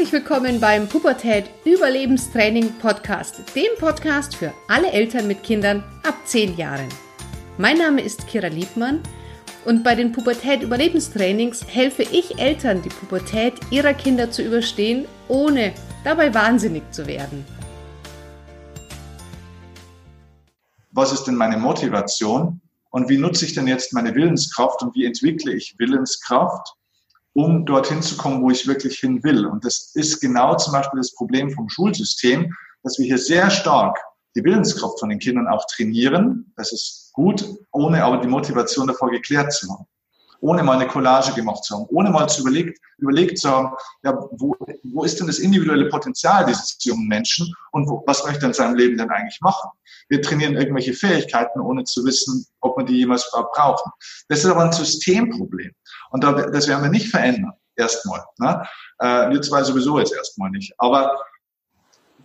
Herzlich willkommen beim Pubertät Überlebenstraining Podcast, dem Podcast für alle Eltern mit Kindern ab 10 Jahren. Mein Name ist Kira Liebmann und bei den Pubertät Überlebenstrainings helfe ich Eltern, die Pubertät ihrer Kinder zu überstehen, ohne dabei wahnsinnig zu werden. Was ist denn meine Motivation und wie nutze ich denn jetzt meine Willenskraft und wie entwickle ich Willenskraft? Um dorthin zu kommen, wo ich wirklich hin will. Und das ist genau zum Beispiel das Problem vom Schulsystem, dass wir hier sehr stark die Willenskraft von den Kindern auch trainieren. Das ist gut, ohne aber die Motivation davor geklärt zu haben. Ohne mal eine Collage gemacht zu haben, ohne mal zu überlegt, überlegt zu haben, ja, wo, wo ist denn das individuelle Potenzial dieses jungen Menschen und wo, was möchte er in seinem Leben denn eigentlich machen? Wir trainieren irgendwelche Fähigkeiten, ohne zu wissen, ob wir die jemals brauchen. Das ist aber ein Systemproblem. Und das werden wir nicht verändern, erstmal. Ne? Äh, wir zwei sowieso jetzt erstmal nicht. Aber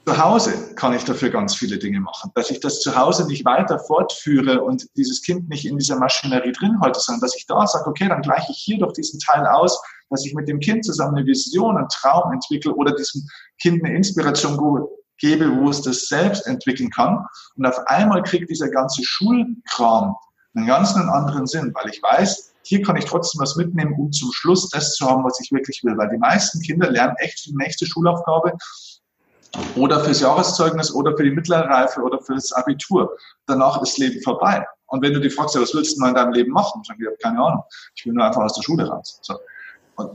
zu Hause kann ich dafür ganz viele Dinge machen. Dass ich das zu Hause nicht weiter fortführe und dieses Kind nicht in dieser Maschinerie drin halte, sondern dass ich da sage, okay, dann gleiche ich hier doch diesen Teil aus, dass ich mit dem Kind zusammen eine Vision, einen Traum entwickle oder diesem Kind eine Inspiration gebe, wo es das selbst entwickeln kann. Und auf einmal kriegt dieser ganze Schulkram einen ganz anderen Sinn, weil ich weiß, hier kann ich trotzdem was mitnehmen, um zum Schluss das zu haben, was ich wirklich will. Weil die meisten Kinder lernen echt für die nächste Schulaufgabe oder fürs Jahreszeugnis oder für die mittlere Reife oder für das Abitur. Danach ist Leben vorbei. Und wenn du die fragst, ja, was willst du mal in deinem Leben machen? Ich habe keine Ahnung. Ich will nur einfach aus der Schule raus. So. Und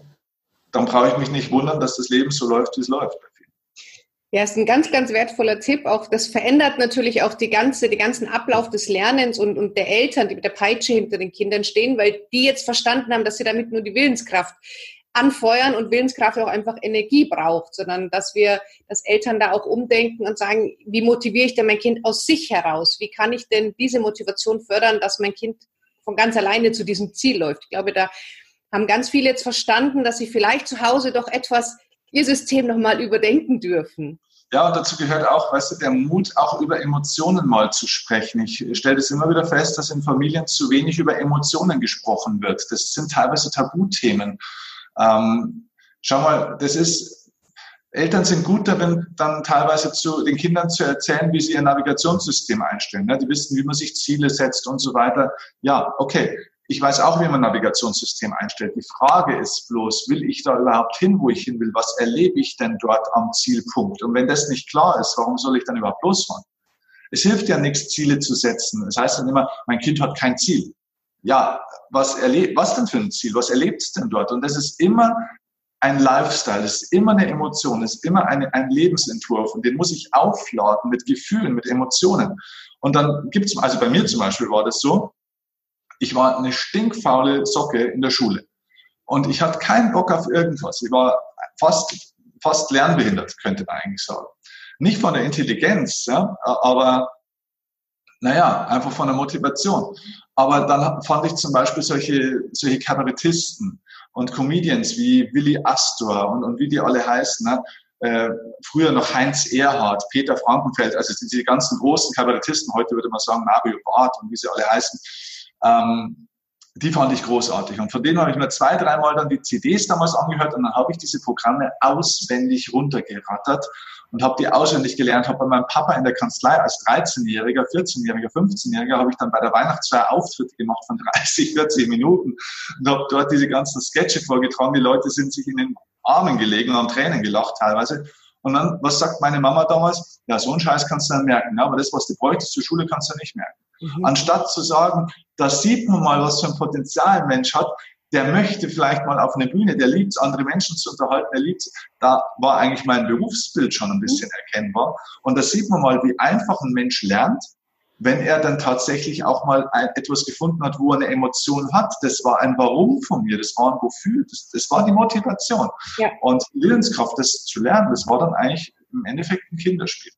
dann brauche ich mich nicht wundern, dass das Leben so läuft, wie es läuft. Ja, ist ein ganz, ganz wertvoller Tipp. Auch das verändert natürlich auch die ganze, den ganzen Ablauf des Lernens und, und der Eltern, die mit der Peitsche hinter den Kindern stehen, weil die jetzt verstanden haben, dass sie damit nur die Willenskraft anfeuern und Willenskraft auch einfach Energie braucht, sondern dass wir, dass Eltern da auch umdenken und sagen, wie motiviere ich denn mein Kind aus sich heraus? Wie kann ich denn diese Motivation fördern, dass mein Kind von ganz alleine zu diesem Ziel läuft? Ich glaube, da haben ganz viele jetzt verstanden, dass sie vielleicht zu Hause doch etwas ihr System nochmal überdenken dürfen. Ja, und dazu gehört auch, weißt du, der Mut, auch über Emotionen mal zu sprechen. Ich stelle das immer wieder fest, dass in Familien zu wenig über Emotionen gesprochen wird. Das sind teilweise Tabuthemen. Ähm, schau mal, das ist, Eltern sind gut darin, dann teilweise zu den Kindern zu erzählen, wie sie ihr Navigationssystem einstellen. Ne? Die wissen, wie man sich Ziele setzt und so weiter. Ja, okay. Ich weiß auch, wie man ein Navigationssystem einstellt. Die Frage ist bloß, will ich da überhaupt hin, wo ich hin will? Was erlebe ich denn dort am Zielpunkt? Und wenn das nicht klar ist, warum soll ich dann überhaupt losfahren? Es hilft ja nichts, Ziele zu setzen. Es das heißt dann immer, mein Kind hat kein Ziel. Ja, was erlebt, was denn für ein Ziel? Was erlebt es denn dort? Und das ist immer ein Lifestyle, das ist immer eine Emotion, das ist immer eine, ein Lebensentwurf und den muss ich aufladen mit Gefühlen, mit Emotionen. Und dann gibt's, also bei mir zum Beispiel war das so, ich war eine stinkfaule Socke in der Schule. Und ich hatte keinen Bock auf irgendwas. Ich war fast, fast lernbehindert, könnte man eigentlich sagen. Nicht von der Intelligenz, ja, aber naja, einfach von der Motivation. Aber dann fand ich zum Beispiel solche, solche Kabarettisten und Comedians wie Willy Astor und, und wie die alle heißen, ne? äh, früher noch Heinz Erhardt, Peter Frankenfeld, also diese ganzen großen Kabarettisten, heute würde man sagen Mario Barth und wie sie alle heißen, ähm, die fand ich großartig. Und von denen habe ich mir zwei, dreimal dann die CDs damals angehört und dann habe ich diese Programme auswendig runtergerattert und habe die auswendig gelernt. Habe bei meinem Papa in der Kanzlei als 13-Jähriger, 14-Jähriger, 15-Jähriger habe ich dann bei der Weihnachtsfeier Auftritte gemacht von 30, 40 Minuten und habe dort diese ganzen Sketche vorgetragen. Die Leute sind sich in den Armen gelegen und haben Tränen gelacht teilweise. Und dann, was sagt meine Mama damals? Ja, so einen Scheiß kannst du dann merken, ja, aber das, was du bräuchtest zur Schule, kannst du nicht merken. Mhm. Anstatt zu sagen, da sieht man mal, was für ein Potenzial ein Mensch hat, der möchte vielleicht mal auf eine Bühne, der liebt es, andere Menschen zu unterhalten, der liebt Da war eigentlich mein Berufsbild schon ein bisschen erkennbar. Und da sieht man mal, wie einfach ein Mensch lernt, wenn er dann tatsächlich auch mal ein, etwas gefunden hat, wo er eine Emotion hat. Das war ein Warum von mir, das war ein Wofür, das, das war die Motivation. Ja. Und Willenskraft, das zu lernen, das war dann eigentlich im Endeffekt ein Kinderspiel.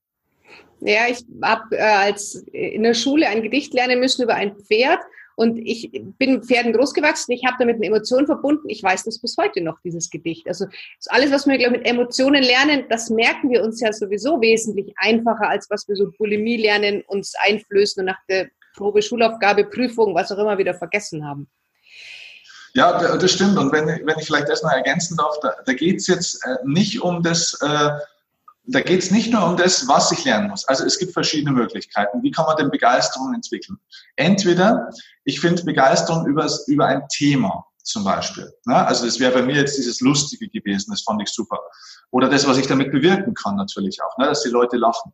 Ja, ich habe äh, als in der Schule ein Gedicht lernen müssen über ein Pferd und ich bin Pferden großgewachsen. Ich habe damit eine Emotion verbunden. Ich weiß das bis heute noch, dieses Gedicht. Also alles, was wir glaube mit Emotionen lernen, das merken wir uns ja sowieso wesentlich einfacher, als was wir so Bulimie lernen, uns einflößen und nach der Probe, Schulaufgabe, Prüfung, was auch immer wieder vergessen haben. Ja, das stimmt. Und wenn, wenn ich vielleicht das noch ergänzen darf, da, da geht es jetzt äh, nicht um das, äh, da geht es nicht nur um das, was ich lernen muss. Also es gibt verschiedene Möglichkeiten. Wie kann man denn Begeisterung entwickeln? Entweder ich finde Begeisterung über, über ein Thema zum Beispiel. Ne? Also das wäre bei mir jetzt dieses Lustige gewesen, das fand ich super. Oder das, was ich damit bewirken kann natürlich auch, ne? dass die Leute lachen.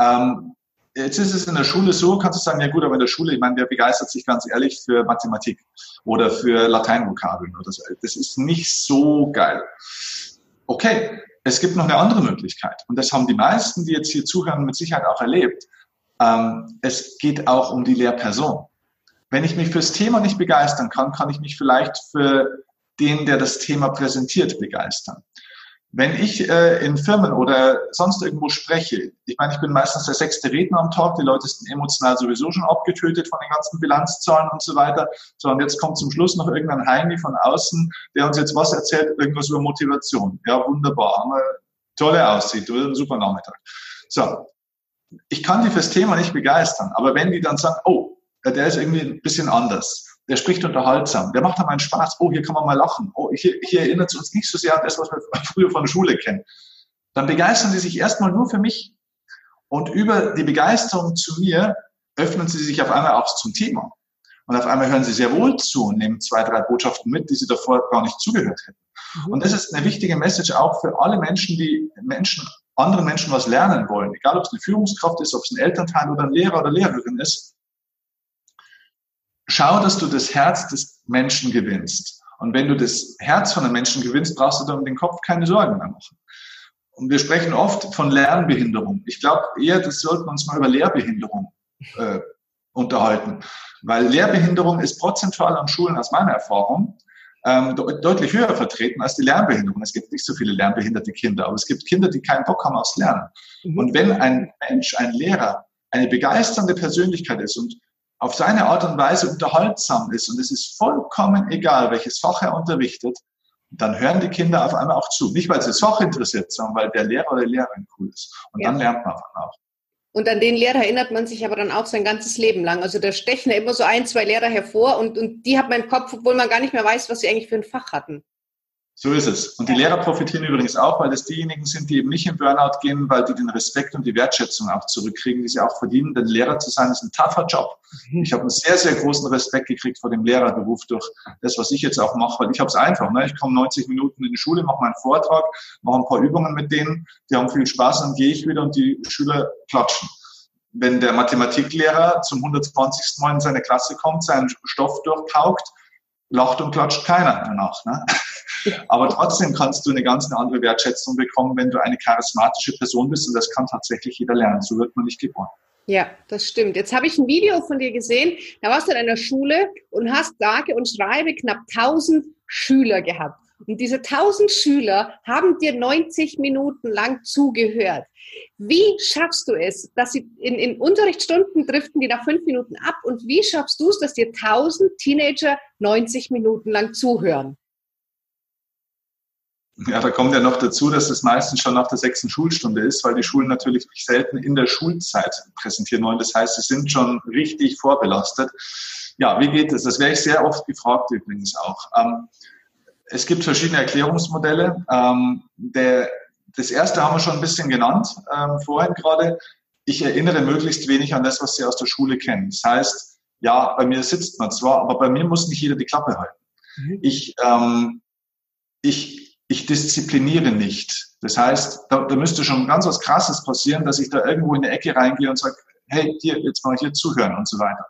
Ähm, jetzt ist es in der Schule so, kannst du sagen, ja gut, aber in der Schule, ich meine, wer begeistert sich ganz ehrlich für Mathematik oder für Lateinvokabeln oder so. Das ist nicht so geil. Okay, es gibt noch eine andere Möglichkeit. Und das haben die meisten, die jetzt hier zuhören, mit Sicherheit auch erlebt. Ähm, es geht auch um die Lehrperson. Wenn ich mich fürs Thema nicht begeistern kann, kann ich mich vielleicht für den, der das Thema präsentiert, begeistern. Wenn ich äh, in Firmen oder sonst irgendwo spreche, ich meine, ich bin meistens der sechste Redner am Tag, die Leute sind emotional sowieso schon abgetötet von den ganzen Bilanzzahlen und so weiter. So, und jetzt kommt zum Schluss noch irgendein Heini von außen, der uns jetzt was erzählt, irgendwas über Motivation. Ja, wunderbar, haben wir tolle aussieht, ein super Nachmittag. So, ich kann die fürs Thema nicht begeistern, aber wenn die dann sagen, oh, der ist irgendwie ein bisschen anders, der spricht unterhaltsam, der macht dann einen Spaß, oh, hier kann man mal lachen, oh, hier, hier erinnert es uns nicht so sehr an das, was wir früher von der Schule kennen. Dann begeistern sie sich erstmal nur für mich und über die Begeisterung zu mir öffnen sie sich auf einmal auch zum Thema. Und auf einmal hören sie sehr wohl zu und nehmen zwei, drei Botschaften mit, die sie davor gar nicht zugehört hätten. Mhm. Und das ist eine wichtige Message auch für alle Menschen, die Menschen, anderen Menschen was lernen wollen. Egal, ob es eine Führungskraft ist, ob es ein Elternteil oder ein Lehrer oder Lehrerin ist schau, dass du das Herz des Menschen gewinnst. Und wenn du das Herz von einem Menschen gewinnst, brauchst du dann um den Kopf keine Sorgen mehr machen. Und wir sprechen oft von Lernbehinderung. Ich glaube eher, das sollten wir uns mal über Lehrbehinderung äh, unterhalten. Weil Lehrbehinderung ist prozentual an Schulen aus meiner Erfahrung ähm, de deutlich höher vertreten als die Lernbehinderung. Es gibt nicht so viele lernbehinderte Kinder, aber es gibt Kinder, die keinen Bock haben aufs Lernen. Mhm. Und wenn ein Mensch, ein Lehrer, eine begeisternde Persönlichkeit ist und auf seine Art und Weise unterhaltsam ist und es ist vollkommen egal, welches Fach er unterrichtet, dann hören die Kinder auf einmal auch zu. Nicht, weil sie das Fach interessiert, sondern weil der Lehrer oder die Lehrerin cool ist. Und ja. dann lernt man auch. Und an den Lehrer erinnert man sich aber dann auch sein ganzes Leben lang. Also da stechen immer so ein, zwei Lehrer hervor und, und die hat man im Kopf, obwohl man gar nicht mehr weiß, was sie eigentlich für ein Fach hatten. So ist es. Und die Lehrer profitieren übrigens auch, weil das diejenigen sind, die eben nicht in Burnout gehen, weil die den Respekt und die Wertschätzung auch zurückkriegen, die sie auch verdienen. Denn Lehrer zu sein ist ein tougher Job. Mhm. Ich habe einen sehr, sehr großen Respekt gekriegt vor dem Lehrerberuf durch das, was ich jetzt auch mache, weil ich habe es einfach. Ne? Ich komme 90 Minuten in die Schule, mache meinen Vortrag, mache ein paar Übungen mit denen, die haben viel Spaß, dann gehe ich wieder und die Schüler klatschen wenn der Mathematiklehrer zum 120. Mal in seine Klasse kommt, seinen Stoff durchpaukt, lacht und klatscht keiner danach. Ne? Aber trotzdem kannst du eine ganz andere Wertschätzung bekommen, wenn du eine charismatische Person bist und das kann tatsächlich jeder lernen. So wird man nicht geboren. Ja, das stimmt. Jetzt habe ich ein Video von dir gesehen. Da warst du in einer Schule und hast sage und schreibe knapp 1000 Schüler gehabt. Und diese 1000 Schüler haben dir 90 Minuten lang zugehört. Wie schaffst du es, dass sie in, in Unterrichtsstunden driften die nach fünf Minuten ab? Und wie schaffst du es, dass dir 1000 Teenager 90 Minuten lang zuhören? Ja, da kommt ja noch dazu, dass es meistens schon nach der sechsten Schulstunde ist, weil die Schulen natürlich nicht selten in der Schulzeit präsentieren wollen. Das heißt, sie sind schon richtig vorbelastet. Ja, wie geht das? Das wäre ich sehr oft gefragt übrigens auch. Ähm, es gibt verschiedene Erklärungsmodelle. Ähm, der, das erste haben wir schon ein bisschen genannt ähm, vorhin gerade. Ich erinnere möglichst wenig an das, was Sie aus der Schule kennen. Das heißt, ja, bei mir sitzt man zwar, aber bei mir muss nicht jeder die Klappe halten. Mhm. Ich, ähm, ich ich diszipliniere nicht. Das heißt, da, da müsste schon ganz was Krasses passieren, dass ich da irgendwo in eine Ecke reingehe und sage, hey, hier, jetzt mal hier zuhören und so weiter.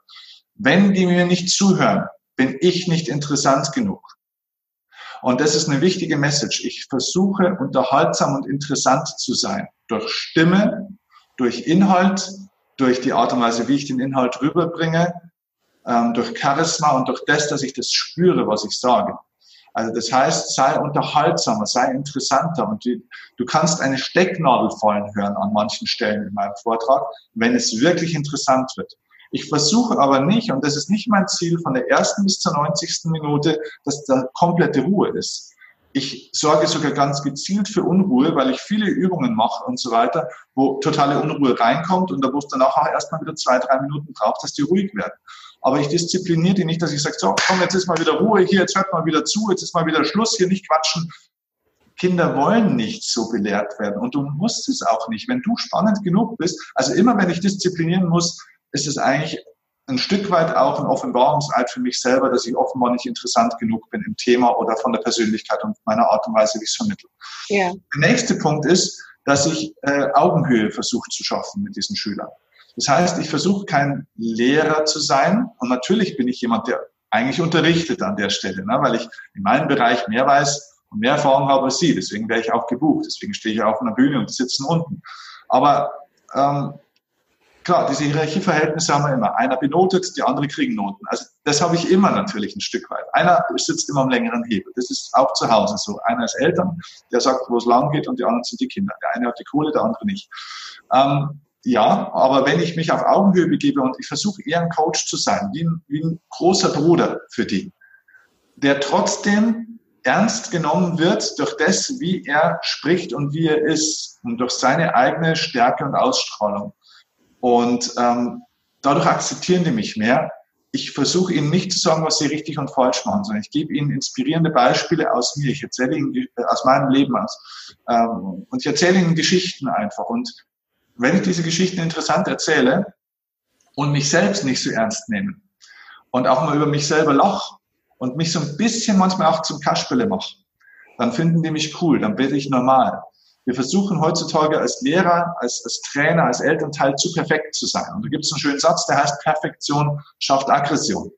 Wenn die mir nicht zuhören, bin ich nicht interessant genug. Und das ist eine wichtige Message. Ich versuche unterhaltsam und interessant zu sein. Durch Stimme, durch Inhalt, durch die Art und Weise, wie ich den Inhalt rüberbringe, ähm, durch Charisma und durch das, dass ich das spüre, was ich sage. Also das heißt, sei unterhaltsamer, sei interessanter und die, du kannst eine Stecknadel fallen hören an manchen Stellen in meinem Vortrag, wenn es wirklich interessant wird. Ich versuche aber nicht, und das ist nicht mein Ziel, von der ersten bis zur 90. Minute, dass da komplette Ruhe ist. Ich sorge sogar ganz gezielt für Unruhe, weil ich viele Übungen mache und so weiter, wo totale Unruhe reinkommt und da wo es dann auch erstmal wieder zwei, drei Minuten braucht, dass die ruhig werden. Aber ich diszipliniere die nicht, dass ich sage, so, komm, jetzt ist mal wieder Ruhe hier, jetzt hört mal wieder zu, jetzt ist mal wieder Schluss, hier nicht quatschen. Kinder wollen nicht so belehrt werden und du musst es auch nicht. Wenn du spannend genug bist, also immer wenn ich disziplinieren muss, ist es eigentlich ein Stück weit auch ein Offenbarungseid für mich selber, dass ich offenbar nicht interessant genug bin im Thema oder von der Persönlichkeit und meiner Art und Weise, wie ich es vermittle. Ja. Der nächste Punkt ist, dass ich äh, Augenhöhe versuche zu schaffen mit diesen Schülern. Das heißt, ich versuche kein Lehrer zu sein und natürlich bin ich jemand, der eigentlich unterrichtet an der Stelle, ne, weil ich in meinem Bereich mehr weiß und mehr Erfahrung habe als Sie. Deswegen wäre ich auch gebucht. Deswegen stehe ich auf einer Bühne und sitzen unten. Aber ähm, klar, diese Hierarchieverhältnisse haben wir immer. Einer benotet, die anderen kriegen Noten. Also das habe ich immer natürlich ein Stück weit. Einer sitzt immer am längeren Hebel. Das ist auch zu Hause so. Einer ist Eltern, der sagt, wo es lang geht und die anderen sind die Kinder. Der eine hat die Kohle, der andere nicht. Ähm, ja, aber wenn ich mich auf Augenhöhe begebe und ich versuche eher ein Coach zu sein, wie ein, wie ein großer Bruder für die, der trotzdem ernst genommen wird durch das, wie er spricht und wie er ist und durch seine eigene Stärke und Ausstrahlung. Und ähm, dadurch akzeptieren die mich mehr. Ich versuche ihnen nicht zu sagen, was sie richtig und falsch machen, sondern ich gebe ihnen inspirierende Beispiele aus mir. Ich erzähle ihnen aus meinem Leben aus. Ähm, und ich erzähle ihnen Geschichten einfach. Und wenn ich diese Geschichten interessant erzähle und mich selbst nicht so ernst nehme und auch mal über mich selber lache und mich so ein bisschen manchmal auch zum Kasperle mache, dann finden die mich cool, dann bin ich normal. Wir versuchen heutzutage als Lehrer, als, als Trainer, als Elternteil zu perfekt zu sein. Und da gibt es einen schönen Satz, der heißt, Perfektion schafft Aggression.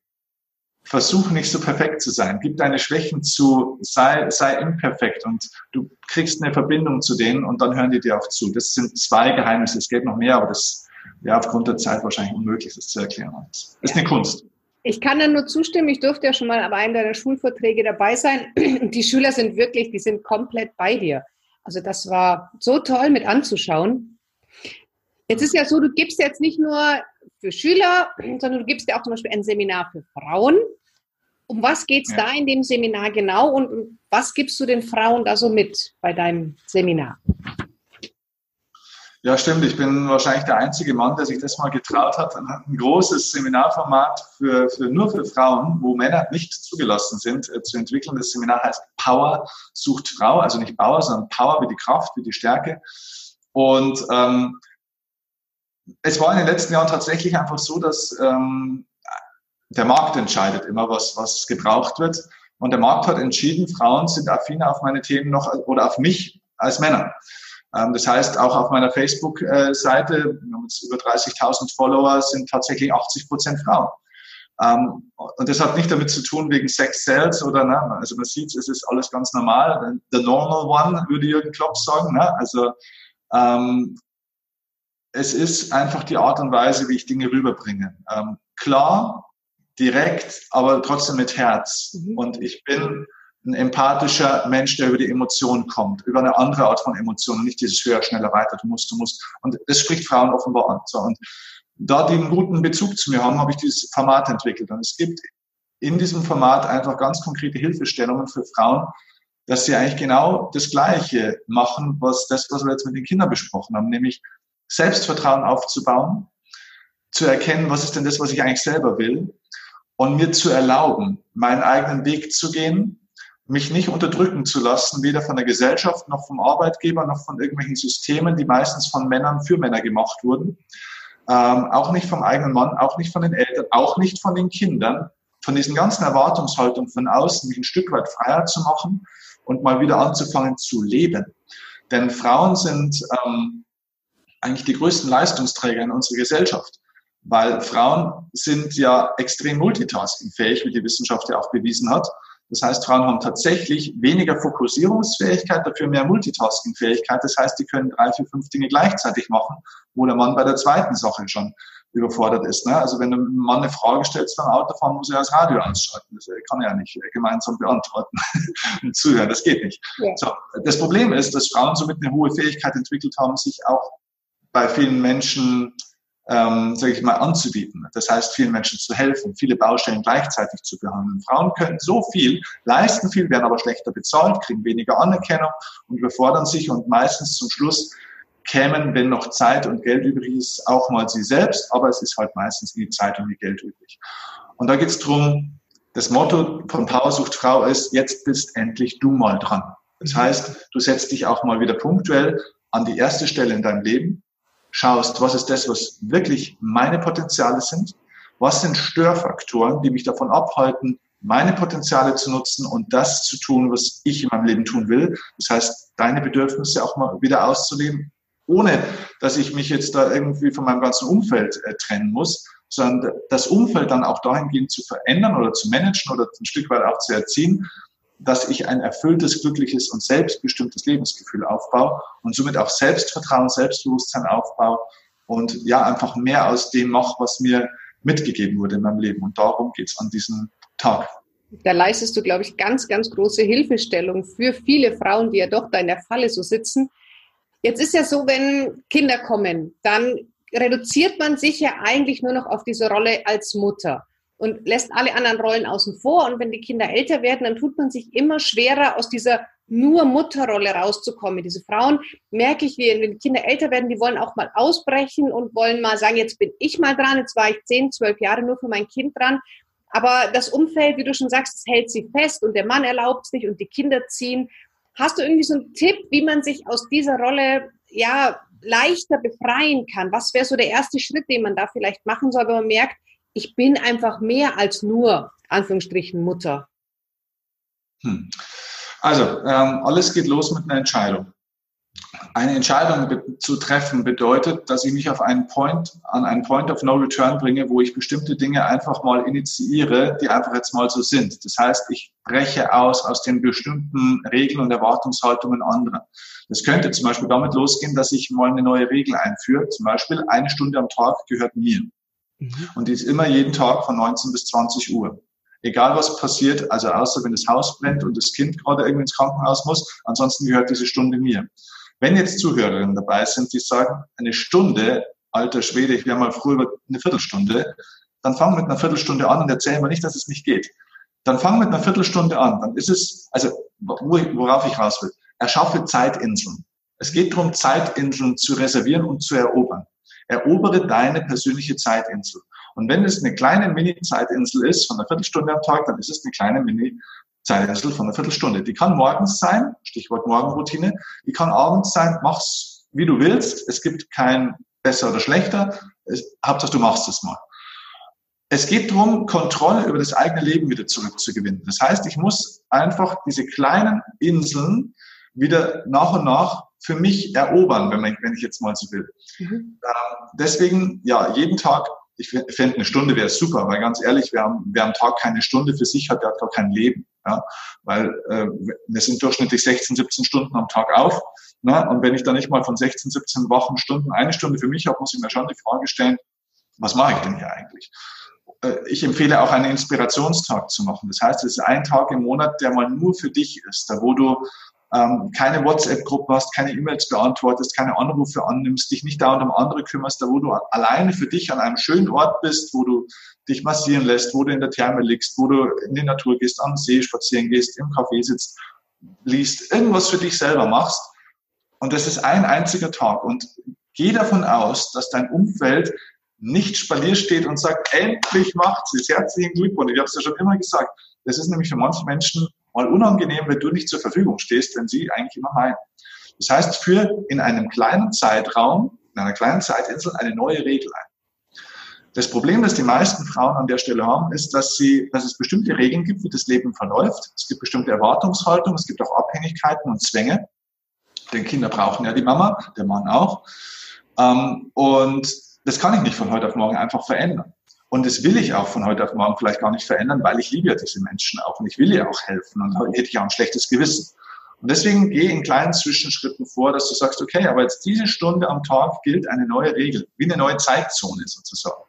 Versuch nicht so perfekt zu sein. Gib deine Schwächen zu, sei, sei imperfekt und du kriegst eine Verbindung zu denen und dann hören die dir auch zu. Das sind zwei Geheimnisse. Es geht noch mehr, aber das wäre aufgrund der Zeit wahrscheinlich unmöglich, das zu erklären. Das ist eine Kunst. Ich kann da nur zustimmen. Ich durfte ja schon mal bei einem deiner Schulvorträge dabei sein. Die Schüler sind wirklich, die sind komplett bei dir. Also das war so toll mit anzuschauen. Jetzt ist ja so, du gibst jetzt nicht nur für Schüler, sondern du gibst ja auch zum Beispiel ein Seminar für Frauen. Um was geht es ja. da in dem Seminar genau und was gibst du den Frauen da so mit bei deinem Seminar? Ja, stimmt. Ich bin wahrscheinlich der einzige Mann, der sich das mal getraut hat. Ein großes Seminarformat für, für nur für Frauen, wo Männer nicht zugelassen sind, äh, zu entwickeln. Das Seminar heißt Power sucht Frau, also nicht Power, sondern Power wie die Kraft, wie die Stärke. Und ähm, es war in den letzten Jahren tatsächlich einfach so, dass ähm, der Markt entscheidet immer, was, was gebraucht wird. Und der Markt hat entschieden, Frauen sind affiner auf meine Themen noch oder auf mich als Männer. Ähm, das heißt, auch auf meiner Facebook-Seite, wir haben jetzt über 30.000 Follower, sind tatsächlich 80 Prozent Frauen. Ähm, und das hat nicht damit zu tun wegen Sex Sales oder, ne, also man sieht, es ist alles ganz normal. The normal one, würde Jürgen Klopp sagen. Ne? Also ähm, es ist einfach die Art und Weise, wie ich Dinge rüberbringe. Ähm, klar, direkt, aber trotzdem mit Herz. Mhm. Und ich bin ein empathischer Mensch, der über die Emotionen kommt, über eine andere Art von Emotionen, nicht dieses höher, schneller, weiter, du musst, du musst. Und das spricht Frauen offenbar an. So, und da die einen guten Bezug zu mir haben, habe ich dieses Format entwickelt. Und es gibt in diesem Format einfach ganz konkrete Hilfestellungen für Frauen, dass sie eigentlich genau das Gleiche machen, was das, was wir jetzt mit den Kindern besprochen haben, nämlich Selbstvertrauen aufzubauen, zu erkennen, was ist denn das, was ich eigentlich selber will und mir zu erlauben, meinen eigenen Weg zu gehen, mich nicht unterdrücken zu lassen, weder von der Gesellschaft noch vom Arbeitgeber noch von irgendwelchen Systemen, die meistens von Männern für Männer gemacht wurden. Ähm, auch nicht vom eigenen Mann, auch nicht von den Eltern, auch nicht von den Kindern, von diesen ganzen Erwartungshaltungen von außen, mich ein Stück weit freier zu machen und mal wieder anzufangen zu leben. Denn Frauen sind ähm, eigentlich die größten Leistungsträger in unserer Gesellschaft, weil Frauen sind ja extrem multitaskingfähig, wie die Wissenschaft ja auch bewiesen hat. Das heißt, Frauen haben tatsächlich weniger Fokussierungsfähigkeit, dafür mehr Multitasking-Fähigkeit. Das heißt, die können drei, vier, fünf Dinge gleichzeitig machen, wo der Mann bei der zweiten Sache schon überfordert ist. Ne? Also wenn du einem Mann eine Frage stellst beim Autofahren, muss er das Radio anschalten. Das kann er ja nicht gemeinsam beantworten und zuhören. Das geht nicht. Ja. So, das Problem ist, dass Frauen somit eine hohe Fähigkeit entwickelt haben, sich auch bei vielen Menschen ähm, sage ich mal, anzubieten. Das heißt, vielen Menschen zu helfen, viele Baustellen gleichzeitig zu behandeln. Frauen können so viel, leisten viel, werden aber schlechter bezahlt, kriegen weniger Anerkennung und überfordern sich und meistens zum Schluss kämen, wenn noch Zeit und Geld übrig ist, auch mal sie selbst, aber es ist halt meistens nie Zeit und nie Geld übrig. Und da geht es darum, das Motto von Power sucht Frau ist, jetzt bist endlich du mal dran. Das heißt, du setzt dich auch mal wieder punktuell an die erste Stelle in deinem Leben, schaust, was ist das, was wirklich meine Potenziale sind, was sind Störfaktoren, die mich davon abhalten, meine Potenziale zu nutzen und das zu tun, was ich in meinem Leben tun will. Das heißt, deine Bedürfnisse auch mal wieder auszuleben, ohne dass ich mich jetzt da irgendwie von meinem ganzen Umfeld äh, trennen muss, sondern das Umfeld dann auch dahingehend zu verändern oder zu managen oder ein Stück weit auch zu erziehen, dass ich ein erfülltes, glückliches und selbstbestimmtes Lebensgefühl aufbaue und somit auch Selbstvertrauen, Selbstbewusstsein aufbaue und ja, einfach mehr aus dem mache, was mir mitgegeben wurde in meinem Leben. Und darum geht's an diesem Tag. Da leistest du, glaube ich, ganz, ganz große Hilfestellung für viele Frauen, die ja doch da in der Falle so sitzen. Jetzt ist ja so, wenn Kinder kommen, dann reduziert man sich ja eigentlich nur noch auf diese Rolle als Mutter und lässt alle anderen Rollen außen vor. Und wenn die Kinder älter werden, dann tut man sich immer schwerer, aus dieser nur Mutterrolle rauszukommen. Diese Frauen merke ich, wenn die Kinder älter werden, die wollen auch mal ausbrechen und wollen mal sagen, jetzt bin ich mal dran, jetzt war ich zehn, zwölf Jahre nur für mein Kind dran. Aber das Umfeld, wie du schon sagst, das hält sie fest und der Mann erlaubt es nicht und die Kinder ziehen. Hast du irgendwie so einen Tipp, wie man sich aus dieser Rolle ja leichter befreien kann? Was wäre so der erste Schritt, den man da vielleicht machen soll, wenn man merkt, ich bin einfach mehr als nur, Anführungsstrichen, Mutter? Hm. Also, ähm, alles geht los mit einer Entscheidung. Eine Entscheidung zu treffen bedeutet, dass ich mich auf einen Point, an einen Point of No Return bringe, wo ich bestimmte Dinge einfach mal initiiere, die einfach jetzt mal so sind. Das heißt, ich breche aus aus den bestimmten Regeln und Erwartungshaltungen anderer. Das könnte zum Beispiel damit losgehen, dass ich mal eine neue Regel einführe. Zum Beispiel eine Stunde am Tag gehört mir. Mhm. Und die ist immer jeden Tag von 19 bis 20 Uhr. Egal was passiert, also außer wenn das Haus brennt und das Kind gerade irgendwie ins Krankenhaus muss, ansonsten gehört diese Stunde mir. Wenn jetzt Zuhörerinnen dabei sind, die sagen, eine Stunde, alter Schwede, ich wäre mal früher eine Viertelstunde, dann fang mit einer Viertelstunde an und erzähl mir nicht, dass es nicht geht. Dann fang mit einer Viertelstunde an. Dann ist es, also worauf ich raus will, erschaffe Zeitinseln. Es geht darum, Zeitinseln zu reservieren und zu erobern. Erobere deine persönliche Zeitinsel. Und wenn es eine kleine Mini-Zeitinsel ist von einer Viertelstunde am Tag, dann ist es eine kleine Mini-Zeitinsel von einer Viertelstunde. Die kann morgens sein, Stichwort Morgenroutine, die kann abends sein, mach's wie du willst. Es gibt kein besser oder schlechter. Hauptsache du machst es mal. Es geht darum, Kontrolle über das eigene Leben wieder zurückzugewinnen. Das heißt, ich muss einfach diese kleinen Inseln wieder nach und nach für mich erobern, wenn, man, wenn ich jetzt mal so will. Mhm. Ähm, deswegen, ja, jeden Tag, ich fände eine Stunde wäre super, weil ganz ehrlich, wer am, wer am Tag keine Stunde für sich hat, der hat gar kein Leben. Ja? Weil äh, wir sind durchschnittlich 16, 17 Stunden am Tag auf. Ne? Und wenn ich dann nicht mal von 16, 17 Wochen, Stunden eine Stunde für mich habe, muss ich mir schon die Frage stellen, was mache ich denn hier eigentlich? Äh, ich empfehle auch einen Inspirationstag zu machen. Das heißt, es ist ein Tag im Monat, der mal nur für dich ist, da wo du ähm, keine WhatsApp-Gruppe hast, keine E-Mails beantwortest, keine Anrufe annimmst, dich nicht dauernd um andere kümmerst, da wo du alleine für dich an einem schönen Ort bist, wo du dich massieren lässt, wo du in der Therme liegst, wo du in die Natur gehst, am See spazieren gehst, im Café sitzt, liest, irgendwas für dich selber machst. Und das ist ein einziger Tag. Und geh davon aus, dass dein Umfeld nicht Spalier steht und sagt, endlich macht es. Herzlichen Glückwunsch. Ich habe es ja schon immer gesagt. Das ist nämlich für manche Menschen mal unangenehm, wenn du nicht zur Verfügung stehst, wenn sie eigentlich immer meinen. Das heißt, für in einem kleinen Zeitraum, in einer kleinen Zeitinsel eine neue Regel ein. Das Problem, das die meisten Frauen an der Stelle haben, ist, dass, sie, dass es bestimmte Regeln gibt, wie das Leben verläuft. Es gibt bestimmte Erwartungshaltungen, es gibt auch Abhängigkeiten und Zwänge. Denn Kinder brauchen ja die Mama, der Mann auch. Ähm, und das kann ich nicht von heute auf morgen einfach verändern. Und das will ich auch von heute auf morgen vielleicht gar nicht verändern, weil ich liebe ja diese Menschen auch und ich will ihr auch helfen und hätte ich auch ein schlechtes Gewissen. Und deswegen gehe in kleinen Zwischenschritten vor, dass du sagst, okay, aber jetzt diese Stunde am Tag gilt eine neue Regel, wie eine neue Zeitzone sozusagen.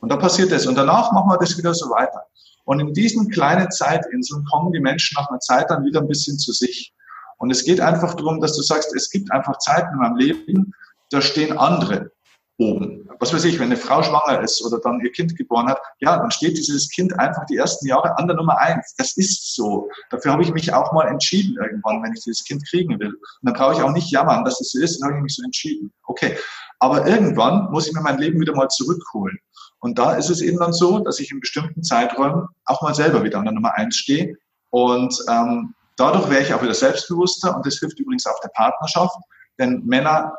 Und da passiert das. Und danach machen wir das wieder so weiter. Und in diesen kleinen Zeitinseln kommen die Menschen nach einer Zeit dann wieder ein bisschen zu sich. Und es geht einfach darum, dass du sagst, es gibt einfach Zeiten in meinem Leben, da stehen andere oben. Was weiß ich, wenn eine Frau schwanger ist oder dann ihr Kind geboren hat, ja, dann steht dieses Kind einfach die ersten Jahre an der Nummer eins. Das ist so. Dafür habe ich mich auch mal entschieden irgendwann, wenn ich dieses Kind kriegen will. Und dann brauche ich auch nicht jammern, dass es so ist, dann habe ich mich so entschieden. Okay. Aber irgendwann muss ich mir mein Leben wieder mal zurückholen. Und da ist es eben dann so, dass ich in bestimmten Zeiträumen auch mal selber wieder an der Nummer eins stehe. Und ähm, dadurch wäre ich auch wieder selbstbewusster und das hilft übrigens auch der Partnerschaft. Denn Männer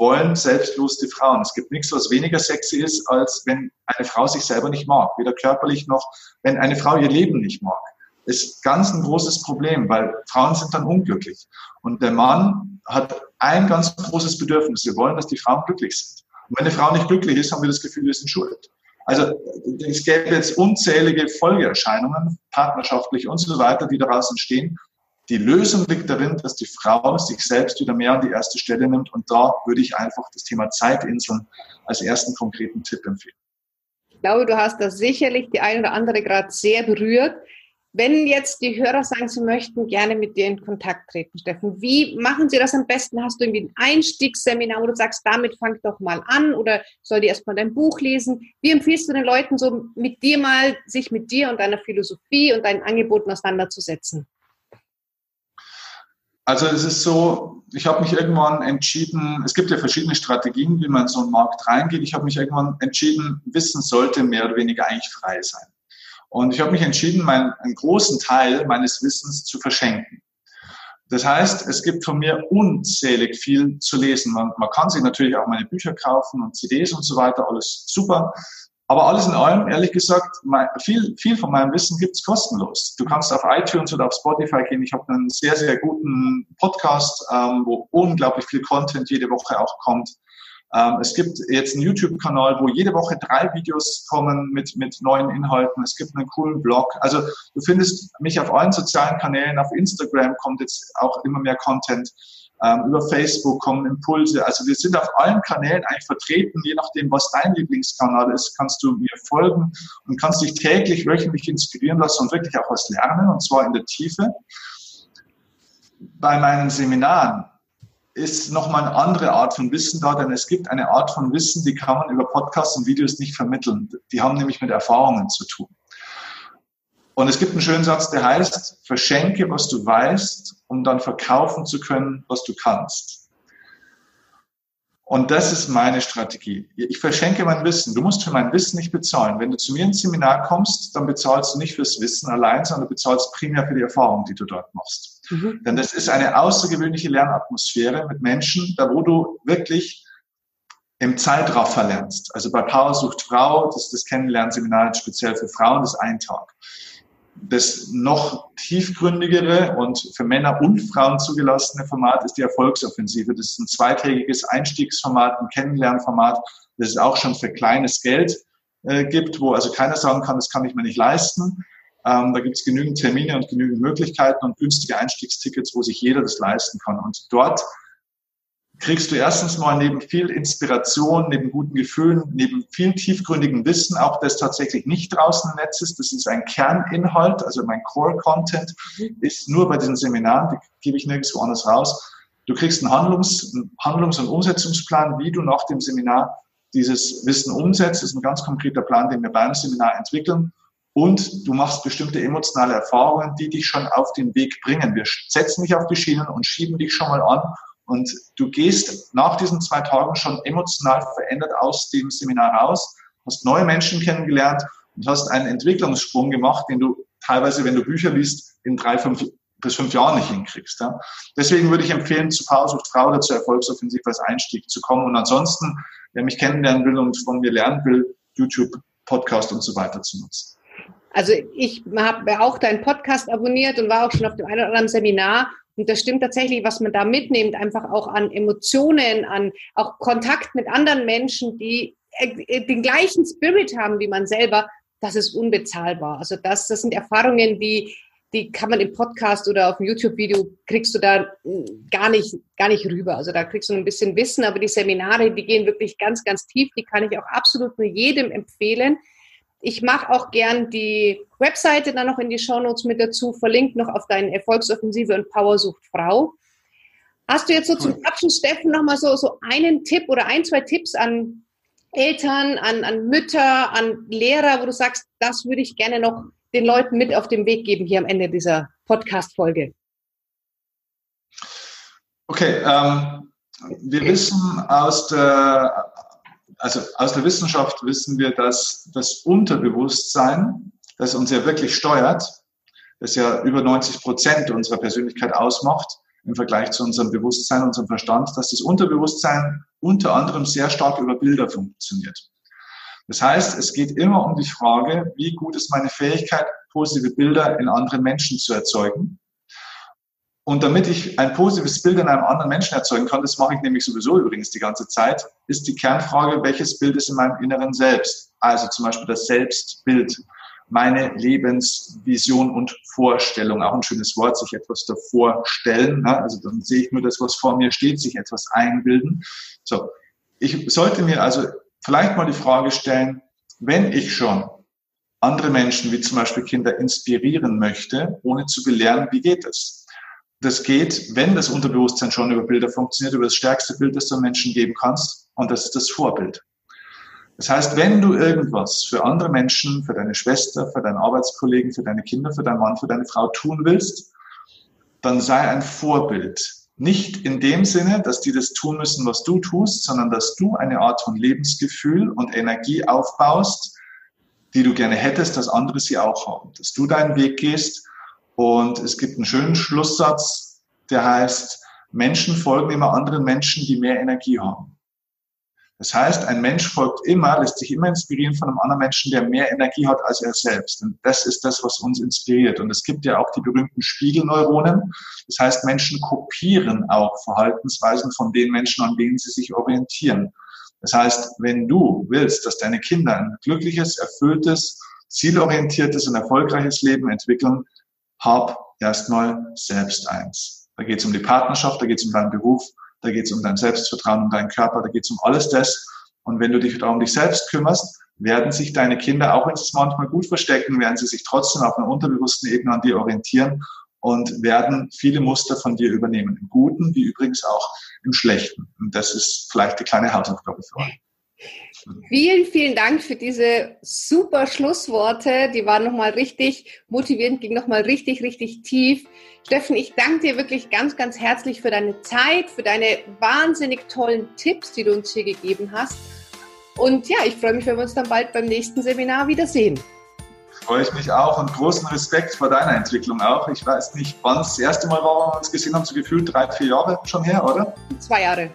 wollen selbstbewusste Frauen. Es gibt nichts, was weniger sexy ist, als wenn eine Frau sich selber nicht mag, weder körperlich noch, wenn eine Frau ihr Leben nicht mag. Ist ganz ein großes Problem, weil Frauen sind dann unglücklich. Und der Mann hat ein ganz großes Bedürfnis. Wir wollen, dass die Frauen glücklich sind. Und wenn eine Frau nicht glücklich ist, haben wir das Gefühl, wir sind schuld. Also es gäbe jetzt unzählige Folgeerscheinungen, partnerschaftlich und so weiter, die daraus entstehen. Die Lösung liegt darin, dass die Frau sich selbst wieder mehr an die erste Stelle nimmt. Und da würde ich einfach das Thema Zeitinseln als ersten konkreten Tipp empfehlen. Ich glaube, du hast das sicherlich die eine oder andere gerade sehr berührt. Wenn jetzt die Hörer sagen, sie möchten gerne mit dir in Kontakt treten, Steffen, wie machen sie das am besten? Hast du irgendwie ein Einstiegsseminar, wo du sagst, damit fang doch mal an oder soll die erstmal dein Buch lesen? Wie empfiehlst du den Leuten so mit dir mal, sich mit dir und deiner Philosophie und deinen Angeboten auseinanderzusetzen? Also es ist so, ich habe mich irgendwann entschieden, es gibt ja verschiedene Strategien, wie man in so einen Markt reingeht. Ich habe mich irgendwann entschieden, Wissen sollte mehr oder weniger eigentlich frei sein. Und ich habe mich entschieden, meinen, einen großen Teil meines Wissens zu verschenken. Das heißt, es gibt von mir unzählig viel zu lesen. Man, man kann sich natürlich auch meine Bücher kaufen und CDs und so weiter, alles super. Aber alles in allem, ehrlich gesagt, viel, viel von meinem Wissen gibt's kostenlos. Du kannst auf iTunes oder auf Spotify gehen. Ich habe einen sehr, sehr guten Podcast, ähm, wo unglaublich viel Content jede Woche auch kommt. Ähm, es gibt jetzt einen YouTube-Kanal, wo jede Woche drei Videos kommen mit, mit neuen Inhalten. Es gibt einen coolen Blog. Also du findest mich auf allen sozialen Kanälen. Auf Instagram kommt jetzt auch immer mehr Content. Ähm, über Facebook kommen Impulse. Also wir sind auf allen Kanälen eigentlich vertreten. Je nachdem, was dein Lieblingskanal ist, kannst du mir folgen und kannst dich täglich, wöchentlich inspirieren lassen und wirklich auch was lernen, und zwar in der Tiefe. Bei meinen Seminaren ist nochmal eine andere Art von Wissen da, denn es gibt eine Art von Wissen, die kann man über Podcasts und Videos nicht vermitteln. Die haben nämlich mit Erfahrungen zu tun. Und es gibt einen schönen Satz, der heißt, verschenke, was du weißt, um dann verkaufen zu können, was du kannst. Und das ist meine Strategie. Ich verschenke mein Wissen. Du musst für mein Wissen nicht bezahlen. Wenn du zu mir ins Seminar kommst, dann bezahlst du nicht fürs Wissen allein, sondern du bezahlst primär für die Erfahrung, die du dort machst. Mhm. Denn das ist eine außergewöhnliche Lernatmosphäre mit Menschen, da wo du wirklich im Zeitraffer lernst. Also bei Power sucht Frau, das ist das Kennenlernseminar speziell für Frauen, das ist ein Tag das noch tiefgründigere und für Männer und Frauen zugelassene Format ist die Erfolgsoffensive. Das ist ein zweitägiges Einstiegsformat, ein Kennenlernformat, das es auch schon für kleines Geld äh, gibt, wo also keiner sagen kann, das kann ich mir nicht leisten. Ähm, da gibt es genügend Termine und genügend Möglichkeiten und günstige Einstiegstickets, wo sich jeder das leisten kann. Und dort kriegst du erstens mal neben viel Inspiration, neben guten Gefühlen, neben viel tiefgründigem Wissen, auch das tatsächlich nicht draußen im Netz ist. Das ist ein Kerninhalt, also mein Core-Content ist nur bei diesen Seminaren, die gebe ich nirgendwo anders raus. Du kriegst einen Handlungs-, einen Handlungs und Umsetzungsplan, wie du nach dem Seminar dieses Wissen umsetzt. Das ist ein ganz konkreter Plan, den wir beim Seminar entwickeln. Und du machst bestimmte emotionale Erfahrungen, die dich schon auf den Weg bringen. Wir setzen dich auf die Schienen und schieben dich schon mal an und du gehst nach diesen zwei Tagen schon emotional verändert aus dem Seminar raus, hast neue Menschen kennengelernt und hast einen Entwicklungssprung gemacht, den du teilweise, wenn du Bücher liest, in drei, fünf bis fünf Jahren nicht hinkriegst. Ja. Deswegen würde ich empfehlen, zu Power sucht Frau oder zur Erfolgsoffensive als Einstieg zu kommen. Und ansonsten, wer mich kennenlernen will und von mir lernen will, YouTube, Podcast und so weiter zu nutzen. Also ich habe auch deinen Podcast abonniert und war auch schon auf dem einen oder anderen Seminar und das stimmt tatsächlich, was man da mitnimmt, einfach auch an Emotionen, an auch Kontakt mit anderen Menschen, die äh, den gleichen Spirit haben wie man selber, das ist unbezahlbar. Also das, das sind Erfahrungen, die, die kann man im Podcast oder auf dem YouTube-Video kriegst du da hm, gar nicht, gar nicht rüber. Also da kriegst du ein bisschen Wissen, aber die Seminare, die gehen wirklich ganz, ganz tief. Die kann ich auch absolut nur jedem empfehlen. Ich mache auch gern die Webseite dann noch in die Shownotes mit dazu, verlinkt noch auf deine Erfolgsoffensive und Powersucht Frau. Hast du jetzt so zum Abschluss, Steffen, nochmal so, so einen Tipp oder ein, zwei Tipps an Eltern, an, an Mütter, an Lehrer, wo du sagst, das würde ich gerne noch den Leuten mit auf den Weg geben hier am Ende dieser Podcast-Folge? Okay, ähm, wir wissen aus der, also aus der Wissenschaft wissen wir, dass das Unterbewusstsein, das uns ja wirklich steuert, das ja über 90 Prozent unserer Persönlichkeit ausmacht, im Vergleich zu unserem Bewusstsein, unserem Verstand, dass das Unterbewusstsein unter anderem sehr stark über Bilder funktioniert. Das heißt, es geht immer um die Frage, wie gut ist meine Fähigkeit, positive Bilder in anderen Menschen zu erzeugen. Und damit ich ein positives Bild in einem anderen Menschen erzeugen kann, das mache ich nämlich sowieso übrigens die ganze Zeit, ist die Kernfrage, welches Bild ist in meinem inneren Selbst? Also zum Beispiel das Selbstbild meine Lebensvision und Vorstellung. Auch ein schönes Wort, sich etwas davor stellen. Ne? Also dann sehe ich nur das, was vor mir steht, sich etwas einbilden. So. Ich sollte mir also vielleicht mal die Frage stellen, wenn ich schon andere Menschen, wie zum Beispiel Kinder, inspirieren möchte, ohne zu belehren, wie geht es? Das geht, wenn das Unterbewusstsein schon über Bilder funktioniert, über das stärkste Bild, das du Menschen geben kannst, und das ist das Vorbild. Das heißt, wenn du irgendwas für andere Menschen, für deine Schwester, für deinen Arbeitskollegen, für deine Kinder, für deinen Mann, für deine Frau tun willst, dann sei ein Vorbild. Nicht in dem Sinne, dass die das tun müssen, was du tust, sondern dass du eine Art von Lebensgefühl und Energie aufbaust, die du gerne hättest, dass andere sie auch haben. Dass du deinen Weg gehst. Und es gibt einen schönen Schlusssatz, der heißt, Menschen folgen immer anderen Menschen, die mehr Energie haben. Das heißt, ein Mensch folgt immer, lässt sich immer inspirieren von einem anderen Menschen, der mehr Energie hat als er selbst. Und das ist das, was uns inspiriert. Und es gibt ja auch die berühmten Spiegelneuronen. Das heißt, Menschen kopieren auch Verhaltensweisen von den Menschen, an denen sie sich orientieren. Das heißt, wenn du willst, dass deine Kinder ein glückliches, erfülltes, zielorientiertes und erfolgreiches Leben entwickeln, hab erstmal selbst eins. Da geht es um die Partnerschaft, da geht es um deinen Beruf, da geht es um dein Selbstvertrauen, um deinen Körper, da geht es um alles das. Und wenn du dich da um dich selbst kümmerst, werden sich deine Kinder, auch wenn sie es manchmal gut verstecken, werden sie sich trotzdem auf einer unterbewussten Ebene an dir orientieren und werden viele Muster von dir übernehmen. Im Guten, wie übrigens auch im Schlechten. Und das ist vielleicht die kleine Hausaufgabe für euch. Vielen, vielen Dank für diese super Schlussworte. Die waren nochmal richtig motivierend, ging nochmal richtig, richtig tief. Steffen, ich danke dir wirklich ganz, ganz herzlich für deine Zeit, für deine wahnsinnig tollen Tipps, die du uns hier gegeben hast. Und ja, ich freue mich, wenn wir uns dann bald beim nächsten Seminar wiedersehen. Freue ich mich auch und großen Respekt vor deiner Entwicklung auch. Ich weiß nicht, wann es das erste Mal war, wo wir uns gesehen haben, so gefühlt drei, vier Jahre schon her, oder? Zwei Jahre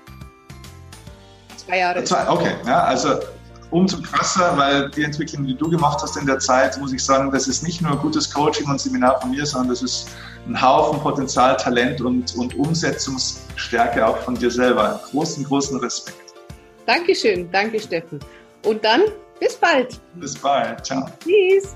zwei Jahre. Zwei, okay, ja, also umso krasser, weil die Entwicklung, die du gemacht hast in der Zeit, muss ich sagen, das ist nicht nur gutes Coaching und Seminar von mir, sondern das ist ein Haufen Potenzial, Talent und, und Umsetzungsstärke auch von dir selber. Großen, großen Respekt. Dankeschön, danke Steffen. Und dann bis bald. Bis bald, ciao. Tschüss.